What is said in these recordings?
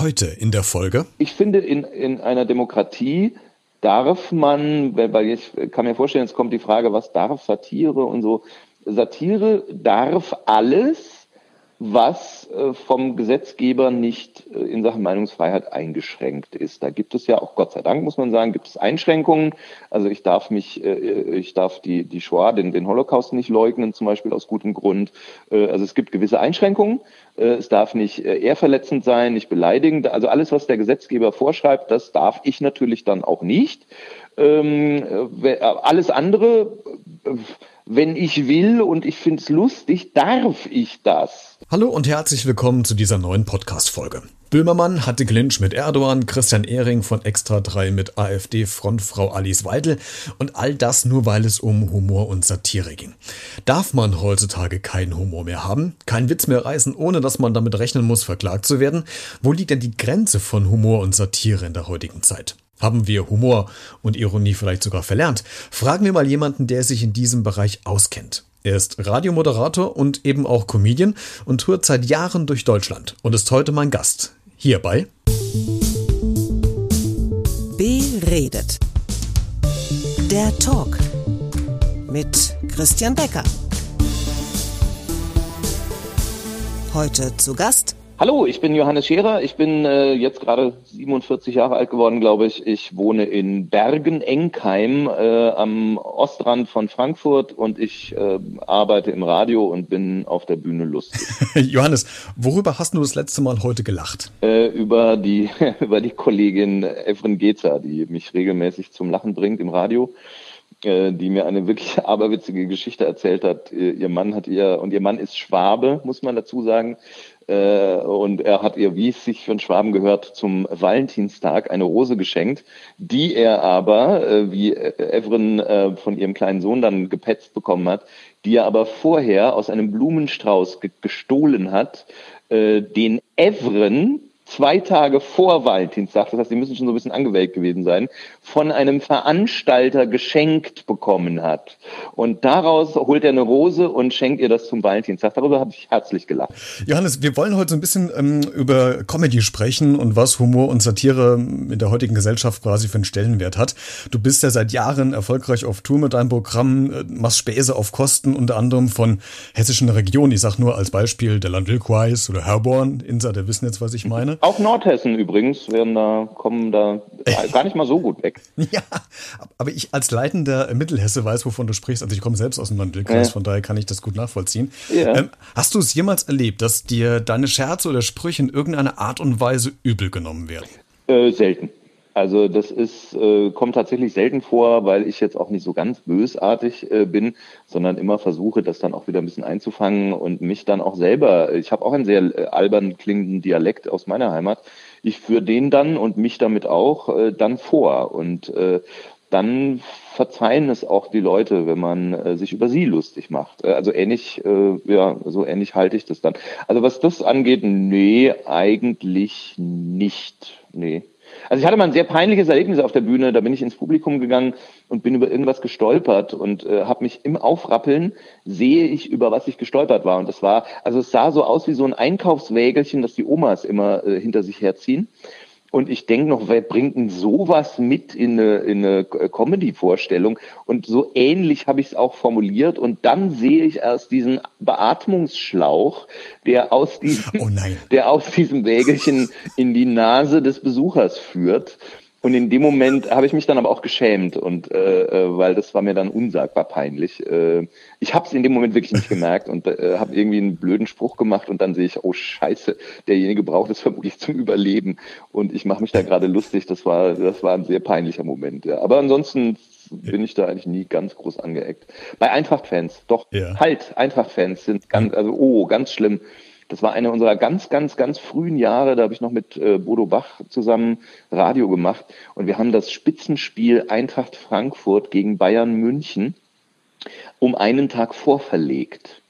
heute in der Folge? Ich finde, in, in einer Demokratie darf man, weil ich kann mir vorstellen, jetzt kommt die Frage, was darf Satire und so. Satire darf alles, was äh, vom Gesetzgeber nicht äh, in Sachen Meinungsfreiheit eingeschränkt ist. Da gibt es ja auch, Gott sei Dank muss man sagen, gibt es Einschränkungen. Also ich darf mich, äh, ich darf die, die Shoah, den, den Holocaust nicht leugnen, zum Beispiel aus gutem Grund. Also es gibt gewisse Einschränkungen. Es darf nicht ehrverletzend sein, nicht beleidigend. Also alles, was der Gesetzgeber vorschreibt, das darf ich natürlich dann auch nicht. Ähm, alles andere wenn ich will und ich finde es lustig, darf ich das. Hallo und herzlich willkommen zu dieser neuen Podcast-Folge. Böhmermann hatte Clinch mit Erdogan, Christian Ehring von Extra 3 mit AfD-Frontfrau Alice Weidel und all das nur, weil es um Humor und Satire ging. Darf man heutzutage keinen Humor mehr haben, keinen Witz mehr reißen, ohne dass man damit rechnen muss, verklagt zu werden? Wo liegt denn die Grenze von Humor und Satire in der heutigen Zeit? Haben wir Humor und Ironie vielleicht sogar verlernt? Fragen wir mal jemanden, der sich in diesem Bereich auskennt. Er ist Radiomoderator und eben auch Comedian und tourt seit Jahren durch Deutschland und ist heute mein Gast. Hierbei Beredet. Der Talk mit Christian Becker. Heute zu Gast Hallo, ich bin Johannes Scherer. Ich bin äh, jetzt gerade 47 Jahre alt geworden, glaube ich. Ich wohne in Bergen-Enkheim äh, am Ostrand von Frankfurt und ich äh, arbeite im Radio und bin auf der Bühne lustig. Johannes, worüber hast du das letzte Mal heute gelacht? Äh, über die über die Kollegin Evren Gezer, die mich regelmäßig zum Lachen bringt im Radio äh, die mir eine wirklich aberwitzige Geschichte erzählt hat. Ihr Mann hat ihr, und ihr Mann ist Schwabe, muss man dazu sagen, äh, und er hat ihr, wie es sich einen Schwaben gehört, zum Valentinstag eine Rose geschenkt, die er aber, äh, wie Evren äh, von ihrem kleinen Sohn dann gepetzt bekommen hat, die er aber vorher aus einem Blumenstrauß gestohlen hat, den Evren zwei Tage vor Valentinstag, das heißt, die müssen schon so ein bisschen angewählt gewesen sein, von einem Veranstalter geschenkt bekommen hat. Und daraus holt er eine Rose und schenkt ihr das zum Valentinstag. Darüber habe ich herzlich gelacht. Johannes, wir wollen heute so ein bisschen ähm, über Comedy sprechen und was Humor und Satire in der heutigen Gesellschaft quasi für einen Stellenwert hat. Du bist ja seit Jahren erfolgreich auf Tour mit deinem Programm, äh, machst Späße auf Kosten unter anderem von hessischen Regionen. Ich sag nur als Beispiel der Landwilkweis oder Herborn. Insa, wissen jetzt, was ich meine. Auch Nordhessen übrigens werden da, kommen da gar nicht mal so gut weg. ja, aber ich als leitender Mittelhesse weiß, wovon du sprichst. Also ich komme selbst aus dem Landkreis, ja. von daher kann ich das gut nachvollziehen. Ja. Ähm, hast du es jemals erlebt, dass dir deine Scherze oder Sprüche in irgendeiner Art und Weise übel genommen werden? Äh, selten. Also das ist, äh, kommt tatsächlich selten vor, weil ich jetzt auch nicht so ganz bösartig äh, bin, sondern immer versuche, das dann auch wieder ein bisschen einzufangen und mich dann auch selber, ich habe auch einen sehr äh, albern klingenden Dialekt aus meiner Heimat, ich führe den dann und mich damit auch äh, dann vor und äh, dann verzeihen es auch die Leute, wenn man äh, sich über sie lustig macht. Äh, also ähnlich, äh, ja, so ähnlich halte ich das dann. Also was das angeht, nee, eigentlich nicht. Nee. Also ich hatte mal ein sehr peinliches Erlebnis auf der Bühne. Da bin ich ins Publikum gegangen und bin über irgendwas gestolpert und äh, habe mich im Aufrappeln sehe ich über was ich gestolpert war. Und das war, also es sah so aus wie so ein Einkaufswägelchen, das die Omas immer äh, hinter sich herziehen. Und ich denke noch, wer bringt denn sowas mit in eine, in eine Comedy-Vorstellung? Und so ähnlich habe ich es auch formuliert. Und dann sehe ich erst diesen Beatmungsschlauch, der aus diesem, oh der aus diesem Wägelchen in die Nase des Besuchers führt. Und in dem Moment habe ich mich dann aber auch geschämt und äh, äh, weil das war mir dann unsagbar peinlich. Äh, ich habe es in dem Moment wirklich nicht gemerkt und äh, habe irgendwie einen blöden Spruch gemacht und dann sehe ich, oh Scheiße, derjenige braucht es vermutlich zum Überleben und ich mache mich da gerade lustig. Das war das war ein sehr peinlicher Moment. Ja. Aber ansonsten bin ich da eigentlich nie ganz groß angeeckt. Bei Eintracht-Fans, doch ja. halt Eintracht-Fans sind ganz also oh ganz schlimm. Das war eine unserer ganz, ganz, ganz frühen Jahre. Da habe ich noch mit äh, Bodo Bach zusammen Radio gemacht. Und wir haben das Spitzenspiel Eintracht Frankfurt gegen Bayern München um einen Tag vorverlegt.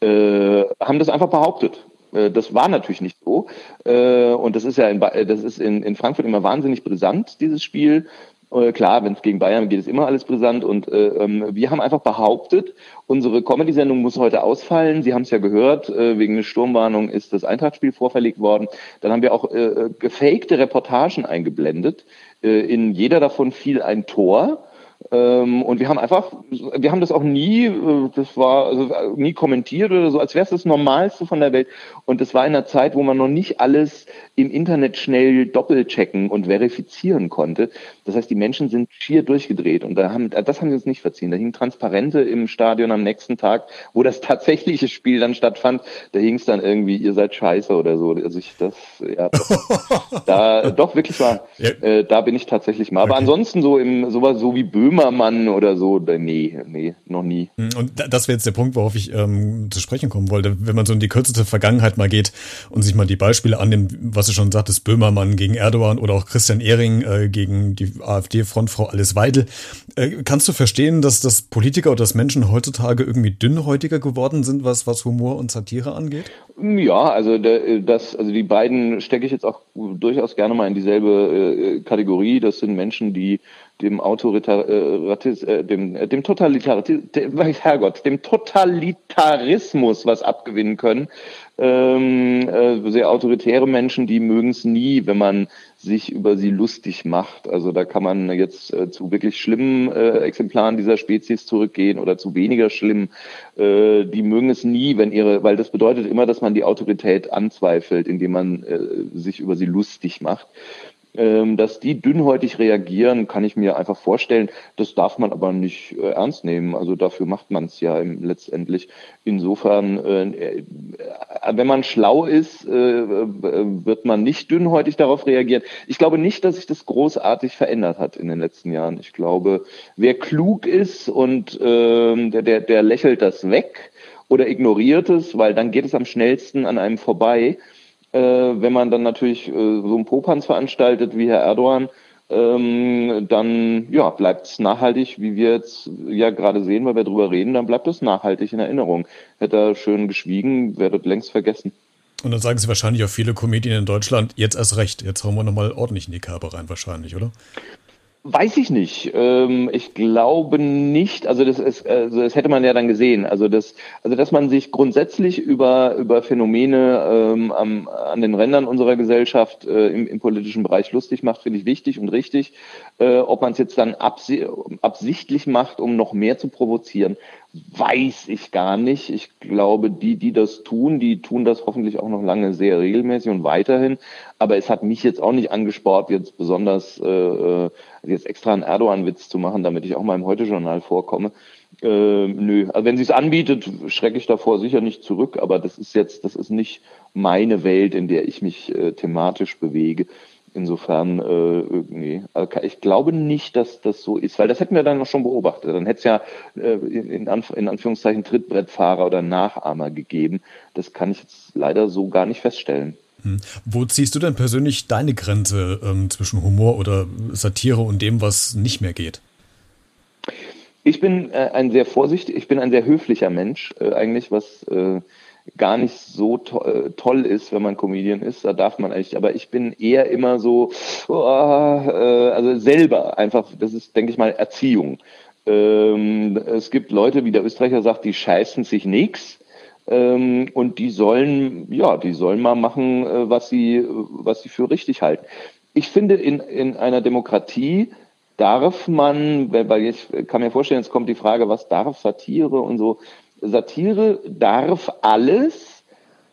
Äh, haben das einfach behauptet. Äh, das war natürlich nicht so. Äh, und das ist ja in, das ist in, in Frankfurt immer wahnsinnig brisant, dieses Spiel. Äh, klar, wenn es gegen Bayern geht, ist immer alles brisant. Und äh, ähm, wir haben einfach behauptet, unsere Comedy-Sendung muss heute ausfallen. Sie haben es ja gehört, äh, wegen einer Sturmwarnung ist das Eintrachtspiel vorverlegt worden. Dann haben wir auch äh, gefakte Reportagen eingeblendet. Äh, in jeder davon fiel ein Tor. Ähm, und wir haben einfach, wir haben das auch nie, äh, das war also nie kommentiert oder so, als wäre es das Normalste von der Welt. Und das war in einer Zeit, wo man noch nicht alles im Internet schnell doppelchecken und verifizieren konnte. Das heißt, die Menschen sind schier durchgedreht und da haben, das haben sie uns nicht verziehen. Da hingen Transparente im Stadion am nächsten Tag, wo das tatsächliche Spiel dann stattfand. Da hing es dann irgendwie, ihr seid scheiße oder so. Also ich das, ja, da doch wirklich war, äh, da bin ich tatsächlich mal. Aber ansonsten so im sowas so wie Böhmer Böhmermann oder so, nee, nee, noch nie. Hm, und das wäre jetzt der Punkt, worauf ich ähm, zu sprechen kommen wollte. Wenn man so in die kürzeste Vergangenheit mal geht und sich mal die Beispiele annimmt, was du schon sagtest, Böhmermann gegen Erdogan oder auch Christian Ehring äh, gegen die AfD-Frontfrau Alice Weidel, äh, kannst du verstehen, dass das Politiker oder dass Menschen heutzutage irgendwie dünnhäutiger geworden sind, was, was Humor und Satire angeht? Ja, also das, also die beiden stecke ich jetzt auch durchaus gerne mal in dieselbe äh, Kategorie. Das sind Menschen, die dem Autoritarismus, äh, dem, äh, dem Totalitarismus, Herrgott, dem Totalitarismus was abgewinnen können. Ähm, äh, sehr autoritäre Menschen, die mögen es nie, wenn man sich über sie lustig macht. Also da kann man jetzt äh, zu wirklich schlimmen äh, Exemplaren dieser Spezies zurückgehen oder zu weniger schlimmen. Äh, die mögen es nie, wenn ihre, weil das bedeutet immer, dass man die Autorität anzweifelt, indem man äh, sich über sie lustig macht. Ähm, dass die dünnhäutig reagieren, kann ich mir einfach vorstellen. Das darf man aber nicht äh, ernst nehmen. Also dafür macht man es ja letztendlich. Insofern, äh, äh, wenn man schlau ist, wird man nicht dünnhäutig darauf reagieren. Ich glaube nicht, dass sich das großartig verändert hat in den letzten Jahren. Ich glaube, wer klug ist und ähm, der, der, der lächelt das weg oder ignoriert es, weil dann geht es am schnellsten an einem vorbei wenn man dann natürlich äh, so einen Popanz veranstaltet wie Herr Erdogan, ähm, dann ja, bleibt es nachhaltig, wie wir jetzt ja gerade sehen, weil wir drüber reden, dann bleibt es nachhaltig in Erinnerung. Hätte er schön geschwiegen, wäre das längst vergessen. Und dann sagen sie wahrscheinlich auch viele Comedien in Deutschland, jetzt erst recht, jetzt hauen wir nochmal ordentlich in die Kerbe rein wahrscheinlich, oder? Weiß ich nicht. Ähm, ich glaube nicht. Also das ist, also das hätte man ja dann gesehen. Also das, also dass man sich grundsätzlich über über Phänomene ähm, am, an den Rändern unserer Gesellschaft äh, im, im politischen Bereich lustig macht, finde ich wichtig und richtig. Äh, ob man es jetzt dann absi absichtlich macht, um noch mehr zu provozieren, weiß ich gar nicht. Ich glaube, die, die das tun, die tun das hoffentlich auch noch lange sehr regelmäßig und weiterhin. Aber es hat mich jetzt auch nicht angespornt, jetzt besonders äh, äh jetzt extra einen Erdogan-Witz zu machen, damit ich auch mal im Heute-Journal vorkomme. Äh, nö, also wenn sie es anbietet, schrecke ich davor sicher nicht zurück, aber das ist jetzt, das ist nicht meine Welt, in der ich mich äh, thematisch bewege. Insofern, äh, nee, also ich glaube nicht, dass das so ist, weil das hätten wir dann noch schon beobachtet. Dann hätte es ja äh, in, Anf in Anführungszeichen Trittbrettfahrer oder Nachahmer gegeben. Das kann ich jetzt leider so gar nicht feststellen. Hm. Wo ziehst du denn persönlich deine Grenze ähm, zwischen Humor oder Satire und dem, was nicht mehr geht? Ich bin äh, ein sehr vorsichtig, ich bin ein sehr höflicher Mensch äh, eigentlich, was äh, gar nicht so to äh, toll ist, wenn man Comedian ist. Da darf man eigentlich, aber ich bin eher immer so, oh, äh, also selber einfach, das ist, denke ich mal, Erziehung. Ähm, es gibt Leute, wie der Österreicher sagt, die scheißen sich nix. Ähm, und die sollen, ja, die sollen mal machen, äh, was sie, was sie für richtig halten. Ich finde, in, in einer Demokratie darf man, weil ich kann mir vorstellen, jetzt kommt die Frage, was darf Satire und so. Satire darf alles,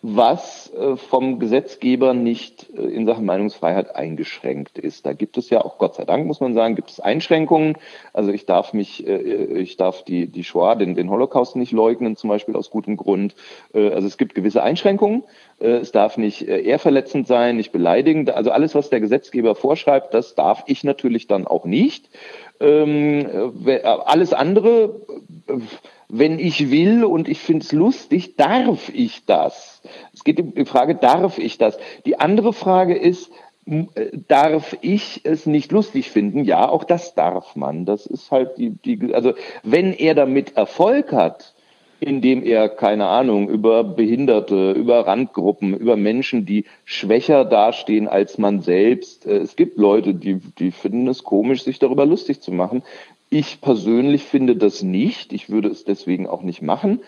was äh, vom Gesetzgeber nicht äh, in Sachen Meinungsfreiheit eingeschränkt ist. Da gibt es ja auch, Gott sei Dank muss man sagen, gibt es Einschränkungen. Also ich darf mich, äh, ich darf die, die Shoah, den, den Holocaust nicht leugnen, zum Beispiel aus gutem Grund. Also es gibt gewisse Einschränkungen. Es darf nicht ehrverletzend sein, nicht beleidigend. Also alles, was der Gesetzgeber vorschreibt, das darf ich natürlich dann auch nicht. Ähm, alles andere wenn ich will und ich finde es lustig, darf ich das? Es geht um die Frage, darf ich das? Die andere Frage ist, äh, darf ich es nicht lustig finden? Ja, auch das darf man. Das ist halt die, die also wenn er damit Erfolg hat, indem er, keine Ahnung, über Behinderte, über Randgruppen, über Menschen, die schwächer dastehen als man selbst. Äh, es gibt Leute, die, die finden es komisch, sich darüber lustig zu machen. Ich persönlich finde das nicht. Ich würde es deswegen auch nicht machen.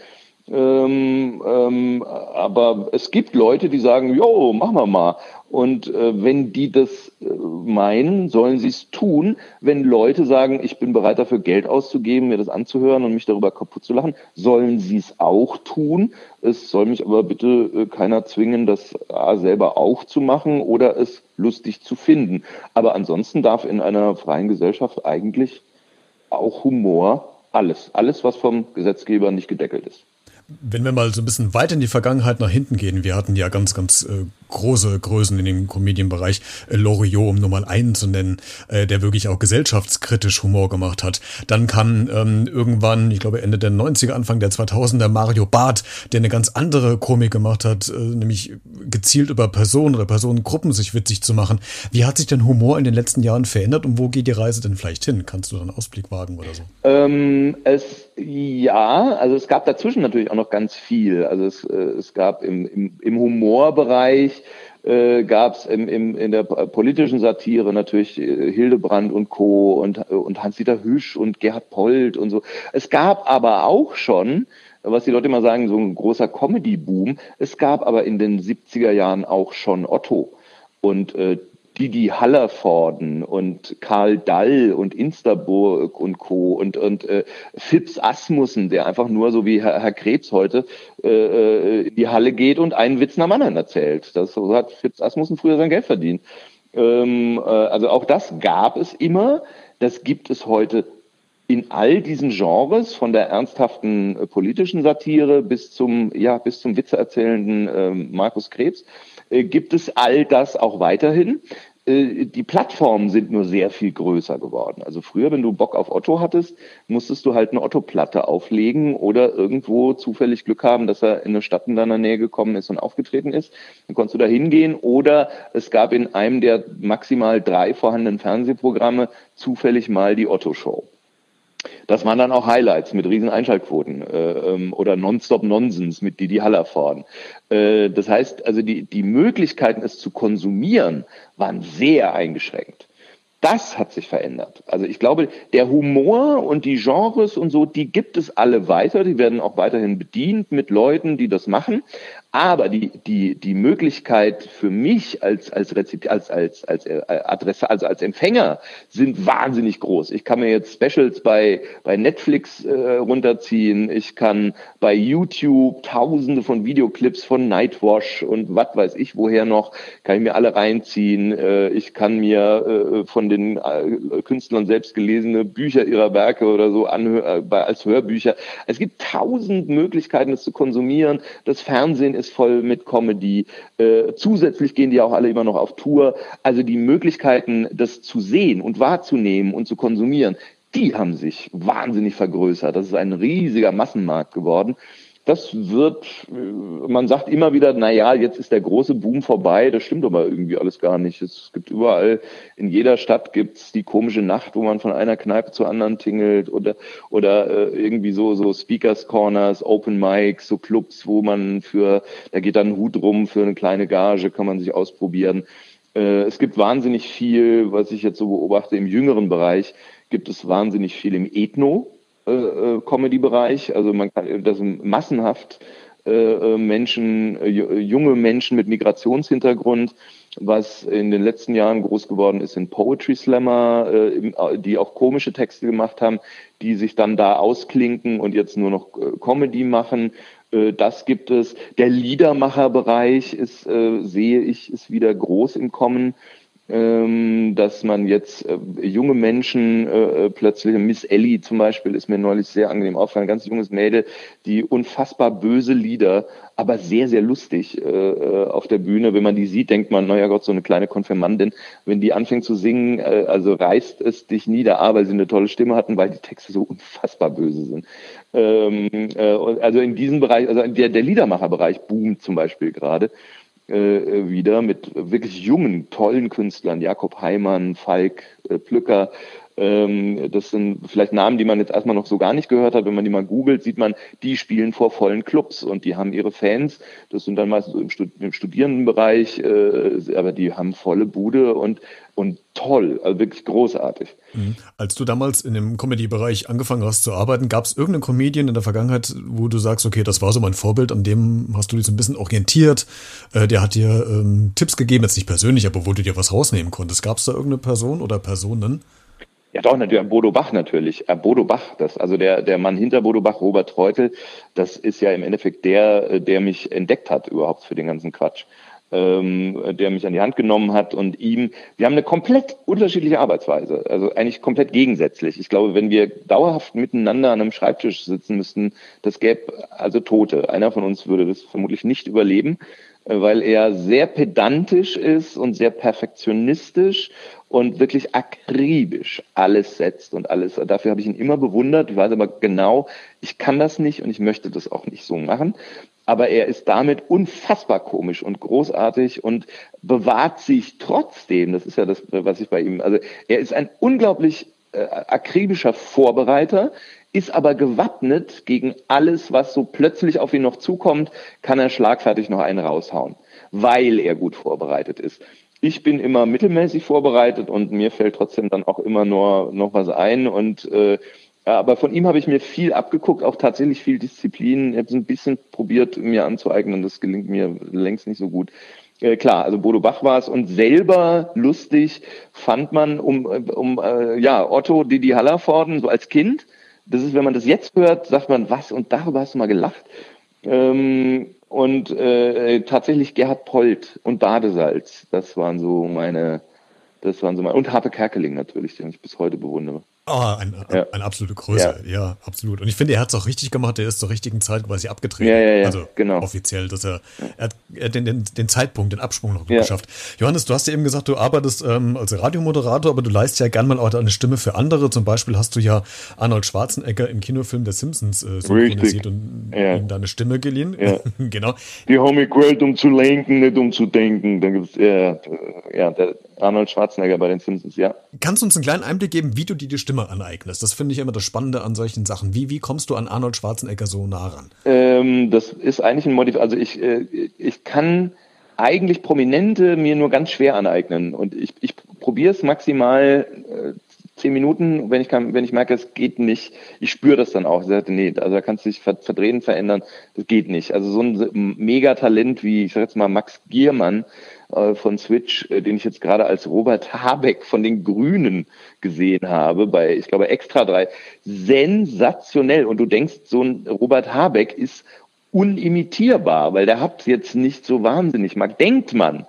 Ähm, ähm, aber es gibt Leute, die sagen, jo, machen wir mal. Und äh, wenn die das äh, meinen, sollen sie es tun. Wenn Leute sagen, ich bin bereit dafür Geld auszugeben, mir das anzuhören und mich darüber kaputt zu lachen, sollen sie es auch tun. Es soll mich aber bitte äh, keiner zwingen, das A, selber auch zu machen oder es lustig zu finden. Aber ansonsten darf in einer freien Gesellschaft eigentlich auch Humor alles, alles, was vom Gesetzgeber nicht gedeckelt ist. Wenn wir mal so ein bisschen weiter in die Vergangenheit nach hinten gehen, wir hatten ja ganz, ganz äh, große Größen in dem Comedienbereich, äh, Loriot, um nur mal einen zu nennen, äh, der wirklich auch gesellschaftskritisch Humor gemacht hat. Dann kam ähm, irgendwann, ich glaube Ende der 90er, Anfang der 2000er, Mario Barth, der eine ganz andere Komik gemacht hat, äh, nämlich gezielt über Personen oder Personengruppen sich witzig zu machen. Wie hat sich denn Humor in den letzten Jahren verändert und wo geht die Reise denn vielleicht hin? Kannst du da einen Ausblick wagen oder so? Ähm, es, ja, also es gab dazwischen natürlich auch noch ganz viel. Also es, äh, es gab im, im, im Humorbereich äh, gab es im, im, in der politischen Satire natürlich äh, Hildebrand und Co. und, und Hans-Dieter Hüsch und Gerhard Polt und so. Es gab aber auch schon, was die Leute immer sagen, so ein großer Comedy-Boom. Es gab aber in den 70er Jahren auch schon Otto. Und äh, Didi Hallervorden und Karl Dall und Instaburg und Co. und, und äh, Fips Asmussen, der einfach nur so wie Herr, Herr Krebs heute äh, äh, in die Halle geht und einen Witz nach dem anderen erzählt. Das so hat Fips Asmussen früher sein Geld verdient. Ähm, äh, also auch das gab es immer. Das gibt es heute in all diesen Genres, von der ernsthaften äh, politischen Satire bis zum, ja, bis zum witzeerzählenden äh, Markus Krebs, äh, gibt es all das auch weiterhin. Äh, die Plattformen sind nur sehr viel größer geworden. Also früher, wenn du Bock auf Otto hattest, musstest du halt eine Otto-Platte auflegen oder irgendwo zufällig Glück haben, dass er in eine Stadt in deiner Nähe gekommen ist und aufgetreten ist. Dann konntest du da hingehen oder es gab in einem der maximal drei vorhandenen Fernsehprogramme zufällig mal die Otto-Show. Das waren dann auch Highlights mit riesen Einschaltquoten äh, ähm, oder Nonstop Nonsens mit Didi Hallervorden. Äh, das heißt, also die, die Möglichkeiten, es zu konsumieren, waren sehr eingeschränkt. Das hat sich verändert. Also ich glaube, der Humor und die Genres und so, die gibt es alle weiter. Die werden auch weiterhin bedient mit Leuten, die das machen. Aber die, die, die Möglichkeit für mich als, als, Rezip als, als, als äh, Adresse, also als Empfänger, sind wahnsinnig groß. Ich kann mir jetzt Specials bei, bei Netflix äh, runterziehen. Ich kann bei YouTube tausende von Videoclips von Nightwash und was weiß ich woher noch, kann ich mir alle reinziehen. Äh, ich kann mir äh, von den äh, Künstlern selbst gelesene Bücher ihrer Werke oder so anhören, äh, als Hörbücher. Es gibt tausend Möglichkeiten, es zu konsumieren. Das Fernsehen ist voll mit Comedy. Äh, zusätzlich gehen die auch alle immer noch auf Tour. Also die Möglichkeiten, das zu sehen und wahrzunehmen und zu konsumieren, die haben sich wahnsinnig vergrößert. Das ist ein riesiger Massenmarkt geworden das wird, man sagt immer wieder, na ja, jetzt ist der große Boom vorbei. Das stimmt aber irgendwie alles gar nicht. Es gibt überall, in jeder Stadt gibt's die komische Nacht, wo man von einer Kneipe zur anderen tingelt oder, oder äh, irgendwie so, so Speakers Corners, Open Mics, so Clubs, wo man für, da geht dann ein Hut rum für eine kleine Gage, kann man sich ausprobieren. Äh, es gibt wahnsinnig viel, was ich jetzt so beobachte, im jüngeren Bereich gibt es wahnsinnig viel im Ethno äh, äh, Comedy-Bereich. Also man kann das massenhaft äh, äh Menschen, äh, junge Menschen mit Migrationshintergrund, was in den letzten Jahren groß geworden ist, sind Poetry Slammer, äh, die auch komische Texte gemacht haben, die sich dann da ausklinken und jetzt nur noch Comedy machen. Das gibt es. Der Liedermacherbereich ist, sehe ich, ist wieder groß im Kommen dass man jetzt äh, junge Menschen äh, äh, plötzlich, Miss Ellie zum Beispiel ist mir neulich sehr angenehm aufgefallen, ganz junges Mädel, die unfassbar böse Lieder, aber sehr, sehr lustig auf der Bühne. Wenn man die sieht, denkt man, naja Gott, so eine kleine Konfirmandin. Wenn die anfängt zu singen, also reißt es dich nieder, A, weil sie eine tolle Stimme hatten, weil die Texte so unfassbar böse sind. Ähm, äh, also in diesem Bereich, also der, der Liedermacherbereich boomt zum Beispiel gerade äh, wieder mit wirklich jungen, tollen Künstlern, Jakob Heimann, Falk äh, Plücker, Ähm, das sind vielleicht Namen, die man jetzt erstmal noch so gar nicht gehört hat. Wenn man die mal googelt, sieht man, die spielen vor vollen Clubs und die haben ihre Fans. Das sind dann meistens im, Stud im Studierendenbereich, äh, aber die haben volle Bude und, und toll, also wirklich großartig. Mhm. Als du damals in dem Comedy-Bereich angefangen hast zu arbeiten, gab es irgendeinen Comedian in der Vergangenheit, wo du sagst, okay, das war so mein Vorbild, an dem hast du dich so ein bisschen orientiert, äh, der hat dir ähm, Tipps gegeben, jetzt nicht persönlich, aber wo du dir was rausnehmen konntest. Gab es da irgendeine Person oder Personen? Ja, doch, natürlich, Bodo Bach natürlich. Äh, Bodo Bach, das, also der, der Mann hinter Bodo Bach, Robert Treutel, das ist ja im Endeffekt der, äh, der mich entdeckt hat überhaupt für den ganzen Quatsch. Ähm, der mich an die Hand genommen hat und ihm, wir haben eine komplett unterschiedliche Arbeitsweise, also eigentlich komplett gegensätzlich. Ich glaube, wenn wir dauerhaft miteinander an einem Schreibtisch sitzen müssten, das gäbe also Tote. Einer von uns würde das vermutlich nicht überleben, äh, weil er sehr pedantisch ist und sehr perfektionistisch und wirklich akribisch alles setzt und alles. Dafür habe ich ihn immer bewundert. Weiß aber genau, ich kann das nicht und ich möchte das auch nicht so machen. Aber er ist damit unfassbar komisch und großartig und bewahrt sich trotzdem. Das ist ja das, was ich bei ihm, also er ist ein unglaublich äh, akribischer Vorbereiter, ist aber gewappnet gegen alles, was so plötzlich auf ihn noch zukommt, kann er schlagfertig noch einen raushauen, weil er gut vorbereitet ist ich bin immer mittelmäßig vorbereitet und mir fällt trotzdem dann auch immer nur noch was ein und äh, aber von ihm habe ich mir viel abgeguckt, auch tatsächlich viel Disziplin. Ich habe es ein bisschen probiert, mir anzueignen. Das gelingt mir längst nicht so gut. Äh, klar, also Bodo Bach war es und selber lustig fand man um, um äh, ja Otto Didi Hallervorden so als Kind. Das ist, wenn man das jetzt hört, sagt man was und darüber hast du mal gelacht. Ähm, und äh, tatsächlich Gerhard Polt und Badesalz. Das waren so meine, das waren so meine, und Harpe Kerkeling natürlich, den ich bis heute bewundere. Oh, ein, ja. eine absolute Größe, ja. ja. absolut. Und ich finde, er hat es auch richtig gemacht, er ist zur richtigen Zeit quasi abgetreten. Ja, ja, ja, also genau. offiziell, dass er, er hat den, den, den Zeitpunkt, den Absprung noch geschafft. Johannes, du hast ja eben gesagt, du arbeitest ähm, als Radiomoderator, aber du leistest ja gern mal auch eine Stimme für andere. Zum Beispiel hast du ja Arnold Schwarzenegger im Kinofilm der Simpsons äh, synchronisiert und ihm deine Stimme geliehen. genau. Die haben mich um zu lenken, nicht um zu denken. Dann gibt's, ja, ja, der Arnold Schwarzenegger bei den Simpsons, ja. Kannst du uns einen kleinen Einblick geben, wie du dir die Stimme aneignest? Das finde ich immer das Spannende an solchen Sachen. Wie, wie kommst du an Arnold Schwarzenegger so nah ran? Ähm, das ist eigentlich ein Motiv. Also ich, äh, ich kann eigentlich Prominente mir nur ganz schwer aneignen. Und ich, ich probiere es maximal äh, zehn Minuten, wenn ich kann, wenn ich merke, es geht nicht, ich spüre das dann auch. Ich nee, also da kannst du dich verdrehen, verändern, das geht nicht. Also so ein Megatalent wie, ich sag jetzt mal, Max Giermann, äh, von Switch, äh, den ich jetzt gerade als Robert Habeck von den Grünen gesehen habe, bei, ich glaube, Extra 3. Sensationell. Und du denkst, so ein Robert Habeck ist unimitierbar, weil der hat jetzt nicht so wahnsinnig mag, denkt man.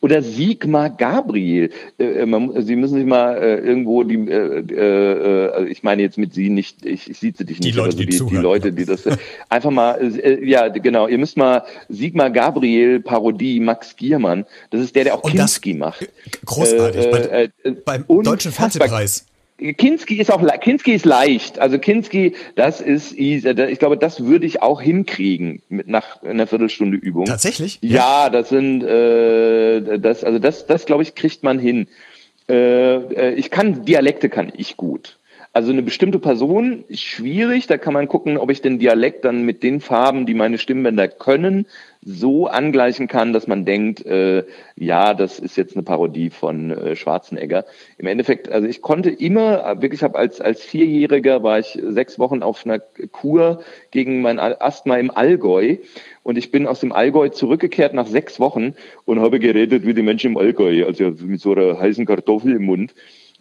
Oder Sigmar Gabriel. Äh, äh, man, Sie müssen sich mal äh, irgendwo die, äh, äh, also ich meine jetzt mit Sie nicht, ich, ich sieze dich nicht, die Leute, also die, die, zuhören, die Leute, die das einfach mal, äh, ja genau, ihr müsst mal Sigmar Gabriel Parodie Max Giermann, das ist der, der auch Und Kinski macht. Großartig, bei, beim Deutschen Fernsehpreis. Kinski ist auch Kinski ist leicht. Also Kinski, das ist ich glaube, das würde ich auch hinkriegen mit nach einer Viertelstunde Übung. Tatsächlich? Ja, ja das sind äh, das also das das glaube ich kriegt man hin. Äh, äh, ich kann Dialekte kann ich gut. Also eine bestimmte Person ist schwierig, da kann man gucken, ob ich den Dialekt dann mit den Farben, die meine Stimmbänder können, so angleichen kann, dass man denkt, äh, ja, das ist jetzt eine Parodie von äh, Schwarzenegger. Im Endeffekt, also ich konnte immer, wirklich habe als als Vierjähriger war ich sechs Wochen auf einer Kur gegen mein Asthma im Allgäu und ich bin aus dem Allgäu zurückgekehrt nach sechs Wochen und habe geredet wie die Menschen im Allgäu, also mit so einer heißen Kartoffel im Mund.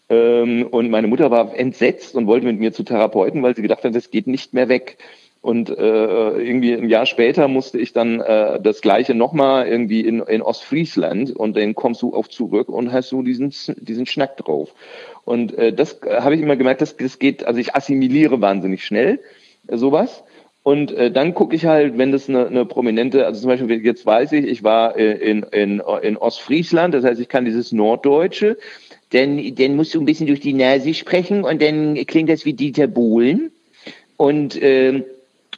Ähm, und meine Mutter war entsetzt und wollte mit mir zu Therapeuten, weil sie gedacht hat, das geht nicht mehr weg. Und äh, irgendwie ein Jahr später musste ich dann äh, das gleiche nochmal irgendwie in, in Ostfriesland und dann kommst du auch zurück und hast so diesen, diesen Schnack drauf. Und äh, das habe ich immer gemerkt, das, das geht, also ich assimiliere wahnsinnig schnell äh, sowas. Und äh, dann gucke ich halt, wenn das eine, eine prominente, also zum Beispiel jetzt weiß ich, ich war äh, in, in, in Ostfriesland, das heißt, ich kann dieses Norddeutsche, dann, dann musst du ein bisschen durch die Nase sprechen und dann klingt das wie Dieter Bohlen. Und äh,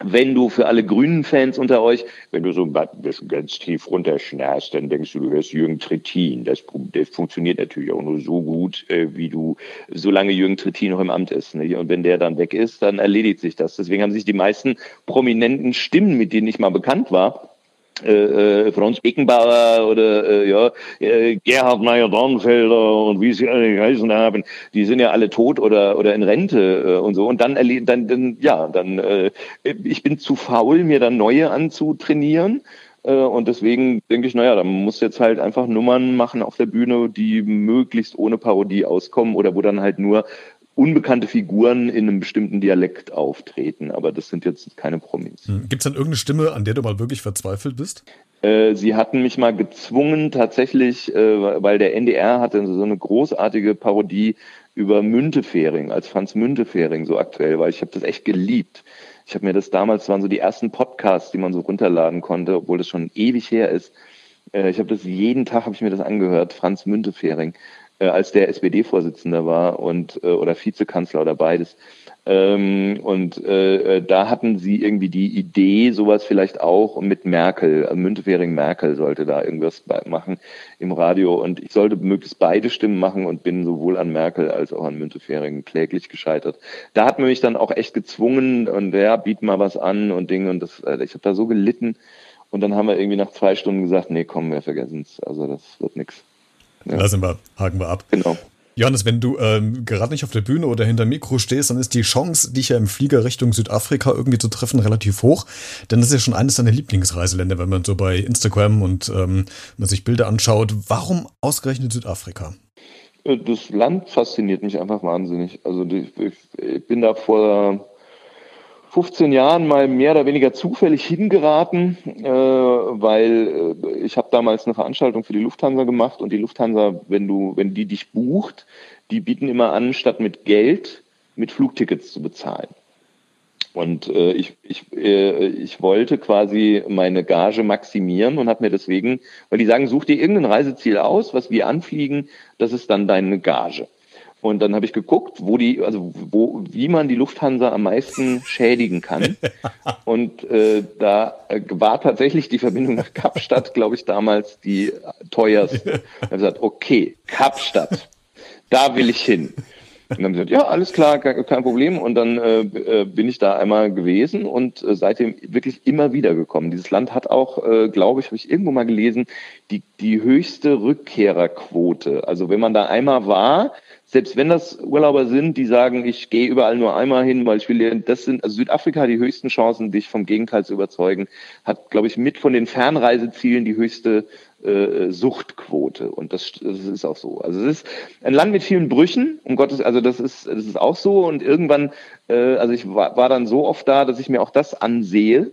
wenn du für alle grünen Fans unter euch, wenn du so ein bisschen ganz tief runterschnarrst, dann denkst du, du hörst Jürgen Trittin. Das, das funktioniert natürlich auch nur so gut, äh, wie du, solange Jürgen Trittin noch im Amt ist. Ne? Und wenn der dann weg ist, dann erledigt sich das. Deswegen haben sich die meisten prominenten Stimmen, mit denen ich mal bekannt war, äh, äh, Franz Beckenbauer oder äh, ja, äh, Gerhard Meyer-Dornfelder und wie sie alle geheißen haben, die sind ja alle tot oder oder in Rente äh, und so. Und dann, dann, dann ja, dann äh, ich bin zu faul, mir dann neue anzutrainieren. Äh, und deswegen denke ich, naja, da muss jetzt halt einfach Nummern machen auf der Bühne, die möglichst ohne Parodie auskommen oder wo dann halt nur unbekannte Figuren in einem bestimmten Dialekt auftreten, aber das sind jetzt keine Promis. Hm. Gibt es dann irgendeine Stimme, an der du mal wirklich verzweifelt bist? Äh, sie hatten mich mal gezwungen, tatsächlich, äh, weil der NDR hatte so eine großartige Parodie über Müntefering, als Franz Müntefering so aktuell war. Ich habe das echt geliebt. Ich habe mir das damals, das waren so die ersten Podcasts, die man so runterladen konnte, obwohl das schon ewig her ist. Äh, ich habe das jeden Tag, habe ich mir das angehört, Franz Müntefering äh, als der SPD-Vorsitzender war und äh, oder Vizekanzler oder beides. Ähm, und äh, äh, da hatten sie irgendwie die Idee, sowas vielleicht auch mit Merkel, also Müntefering Merkel sollte da irgendwas machen im Radio und ich sollte möglichst beide Stimmen machen und bin sowohl an Merkel als auch an Müntefering kläglich gescheitert. Da hat man mich dann auch echt gezwungen und ja, biet mal was an und Dinge und das, äh, ich habe da so gelitten und dann haben wir irgendwie nach zwei Stunden gesagt, nee, komm, wir vergessen es, also das wird nichts. Ja. Lassen wir, haken wir ab. Genau. Johannes, wenn du ähm, gerade nicht auf der Bühne oder hinter Mikro stehst, dann ist die Chance, dich ja im Flieger Richtung Südafrika irgendwie zu treffen, relativ hoch. Denn das ist ja schon eines deiner Lieblingsreiseländer, wenn man so bei Instagram und ähm, man sich Bilder anschaut. Warum ausgerechnet Südafrika? Äh, das Land fasziniert mich einfach wahnsinnig. Also ich, ich bin da vor 15 Jahren mal mehr oder weniger zufällig hingeraten, äh, weil äh, ich habe damals eine Veranstaltung für die Lufthansa gemacht und die Lufthansa, wenn du, wenn die dich bucht, die bieten immer an, statt mit Geld mit Flugtickets zu bezahlen. Und äh, ich, ich, äh, ich wollte quasi meine Gage maximieren und habe mir deswegen, weil die sagen, such dir irgendein Reiseziel aus, was wir anfliegen, das ist dann deine Gage. Und dann habe ich geguckt, wo die, also wo, wie man die Lufthansa am meisten schädigen kann. Und äh, da äh, war tatsächlich die Verbindung nach Kapstadt, glaube ich, damals die teuerste. Ich habe gesagt, okay, Kapstadt, da will ich hin. Dann haben sie gesagt, ja, alles klar, kein Problem. Und dann äh, äh, bin ich da einmal gewesen und äh, seitdem wirklich immer wieder gekommen. Dieses Land hat auch, äh, glaube ich, habe ich irgendwo mal gelesen, die, die höchste Rückkehrerquote. Also wenn man da einmal war, selbst wenn das Urlauber sind, die sagen, ich gehe überall nur einmal hin, weil ich will, das sind, also Südafrika die höchsten Chancen, dich vom Gegenteil zu überzeugen, hat, glaube ich, mit von den Fernreisezielen die höchste äh, Suchtquote. Und das, das ist auch so. Also es ist ein Land mit vielen Brüchen, um Gottes, also das ist, das ist auch so. Und irgendwann, äh, also ich war, war dann so oft da, dass ich mir auch das ansehe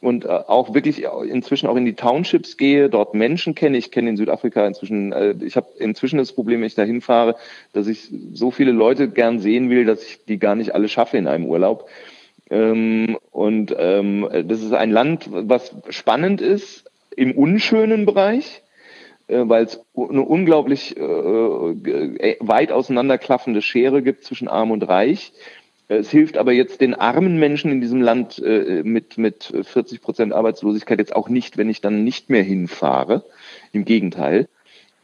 und äh, auch wirklich inzwischen auch in die Townships gehe, dort Menschen kenne. Ich kenne in Südafrika inzwischen, äh, ich habe inzwischen das Problem, wenn ich da hinfahre, dass ich so viele Leute gern sehen will, dass ich die gar nicht alle schaffe in einem Urlaub. Ähm, und ähm, das ist ein Land, was spannend ist im unschönen Bereich, äh, weil es eine unglaublich weit auseinanderklaffende Schere gibt zwischen Arm und Reich es hilft aber jetzt den armen Menschen in diesem Land äh, mit, mit 40 Prozent Arbeitslosigkeit jetzt auch nicht, wenn ich dann nicht mehr hinfahre. Im Gegenteil.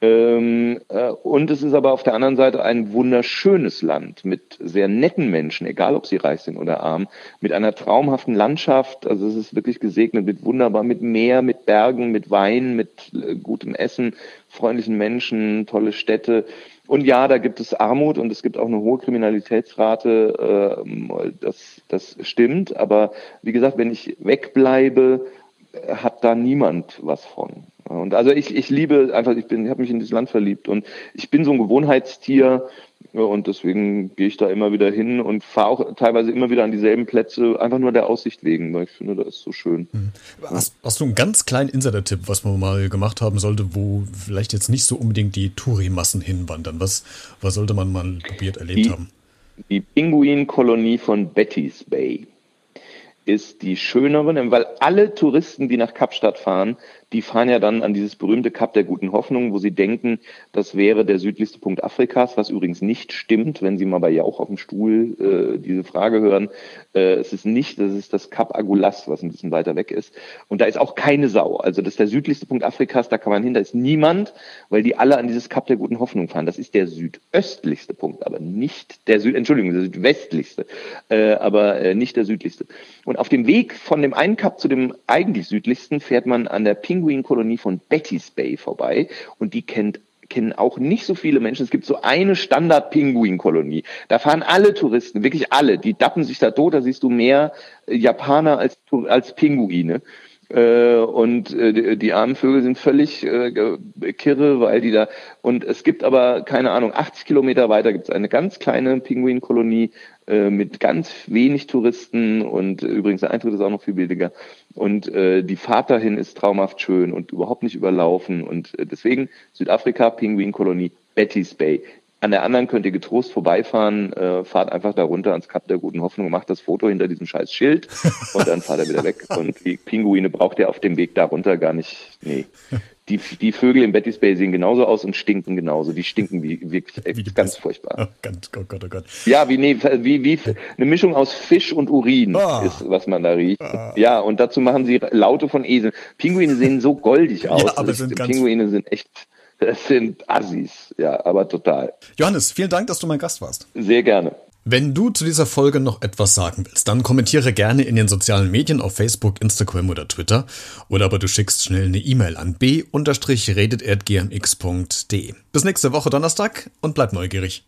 Ähm, äh, und es ist aber auf der anderen Seite ein wunderschönes Land mit sehr netten Menschen, egal ob sie reich sind oder arm, mit einer traumhaften Landschaft. Also es ist wirklich gesegnet mit wunderbar, mit Meer, mit Bergen, mit Wein, mit äh, gutem Essen, freundlichen Menschen, tolle Städte. Und ja, da gibt es Armut und es gibt auch eine hohe Kriminalitätsrate. Äh, das, das stimmt. Aber wie gesagt, wenn ich wegbleibe, hat da niemand was von. Und also ich, ich liebe einfach, ich bin, ich habe mich in dieses Land verliebt und ich bin so ein Gewohnheitstier und deswegen gehe ich da immer wieder hin und fahre auch teilweise immer wieder an dieselben Plätze, einfach nur der Aussicht wegen, weil ich finde, das ist so schön. Hm. Hast, hast du einen ganz kleinen Insider-Tipp, was man mal gemacht haben sollte, wo vielleicht jetzt nicht so unbedingt die Touri-Massen hinwandern? Was, was sollte man mal probiert erlebt die, haben? Die Pinguinkolonie von Betty's Bay ist die schönere, weil alle Touristen, die nach Kapstadt fahren, die fahren ja dann an dieses berühmte Kap der guten Hoffnung, wo sie denken, das wäre der südlichste Punkt Afrikas, was übrigens nicht stimmt, wenn Sie mal bei Jauch auf dem Stuhl äh, diese Frage hören. Äh, es ist nicht, das ist das Kap Agulas, was ein bisschen weiter weg ist. Und da ist auch keine Sau. Also das ist der südlichste Punkt Afrikas, da kann man hin, da ist niemand, weil die alle an dieses Kap der guten Hoffnung fahren. Das ist der südöstlichste Punkt, aber nicht der Süd, Entschuldigung, der südwestlichste, äh, aber äh, nicht der südlichste. Und auf dem Weg von dem einen Kap zu dem eigentlich südlichsten fährt man an der Pinguinkolonie von Betty's Bay vorbei und die kennt kennen auch nicht so viele Menschen. Es gibt so eine Standard-Pinguin-Kolonie. Da fahren alle Touristen, wirklich alle. Die dappen sich da tot. Da siehst du mehr Japaner als, als Pinguine. Äh, und äh, die, armen Vögel sind völlig äh, kirre, weil die da und es gibt aber keine Ahnung 80 Kilometer weiter gibt es eine ganz kleine Pinguinkolonie äh, mit ganz wenig Touristen und äh, übrigens der Eintritt ist auch noch viel billiger und äh, die Fahrt dahin ist traumhaft schön und überhaupt nicht überlaufen und äh, deswegen Südafrika Pinguinkolonie Betty's Bay an der anderen könnt ihr getrost vorbeifahren, äh, fahrt einfach da runter ans Kap der Guten Hoffnung, macht das Foto hinter diesem scheiß Schild und dann fahrt ihr wieder weg. Und die Pinguine braucht ihr auf dem Weg da runter gar nicht. Nee. Die, die Vögel im Betty's Bay sehen genauso aus und stinken genauso. Die stinken wie wirklich wie ganz Best. furchtbar. Oh, ganz, oh Gott, oh Gott. Ja, wie, nee, wie, wie eine Mischung aus Fisch und Urin oh. ist, was man da riecht. Oh. Ja, und dazu machen sie Laute von Eseln. Pinguine sehen so goldig aus. Ja, aber sind Pinguine sind echt es sind Assis, ja, aber total. Johannes, vielen Dank, dass du mein Gast warst. Sehr gerne. Wenn du zu dieser Folge noch etwas sagen willst, dann kommentiere gerne in den sozialen Medien auf Facebook, Instagram oder Twitter. Oder aber du schickst schnell eine E-Mail an b-redet.gmx.de. Bis nächste Woche Donnerstag und bleib neugierig.